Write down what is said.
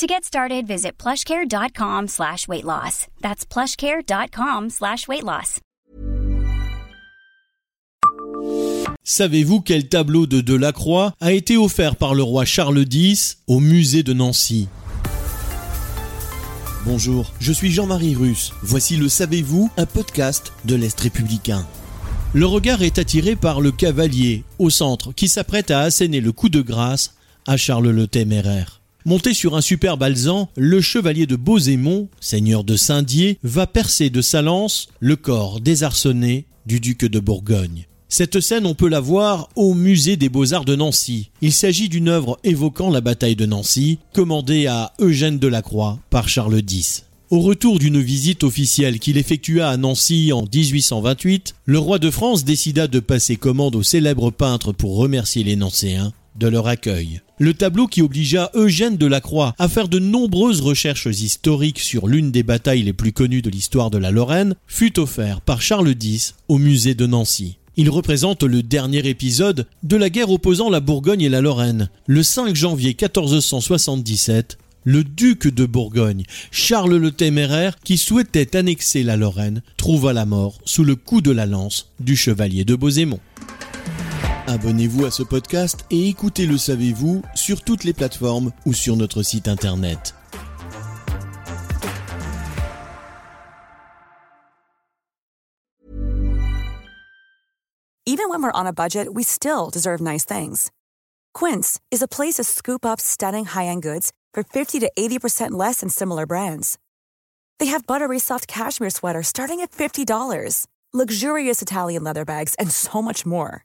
To get started, visit plushcare.com slash weight loss. That's plushcare.com slash weight loss. Savez-vous quel tableau de Delacroix a été offert par le roi Charles X au musée de Nancy? Bonjour, je suis Jean-Marie Russe. Voici le Savez-vous, un podcast de l'Est républicain. Le regard est attiré par le cavalier au centre qui s'apprête à asséner le coup de grâce à Charles le Téméraire. Monté sur un superbe alezan, le chevalier de Beauzémont, seigneur de Saint-Dié, va percer de sa lance le corps désarçonné du duc de Bourgogne. Cette scène, on peut la voir au musée des Beaux-Arts de Nancy. Il s'agit d'une œuvre évoquant la bataille de Nancy, commandée à Eugène Delacroix par Charles X. Au retour d'une visite officielle qu'il effectua à Nancy en 1828, le roi de France décida de passer commande au célèbre peintre pour remercier les Nancéens de leur accueil. Le tableau qui obligea Eugène Delacroix à faire de nombreuses recherches historiques sur l'une des batailles les plus connues de l'histoire de la Lorraine fut offert par Charles X au musée de Nancy. Il représente le dernier épisode de la guerre opposant la Bourgogne et la Lorraine. Le 5 janvier 1477, le duc de Bourgogne, Charles le Téméraire, qui souhaitait annexer la Lorraine, trouva la mort sous le coup de la lance du chevalier de Beauzémont. Abonnez-vous à ce podcast et écoutez Le Savez-vous sur toutes les plateformes ou sur notre site internet. Even when we're on a budget, we still deserve nice things. Quince is a place to scoop up stunning high-end goods for 50 to 80% less than similar brands. They have buttery soft cashmere sweaters starting at $50, luxurious Italian leather bags, and so much more.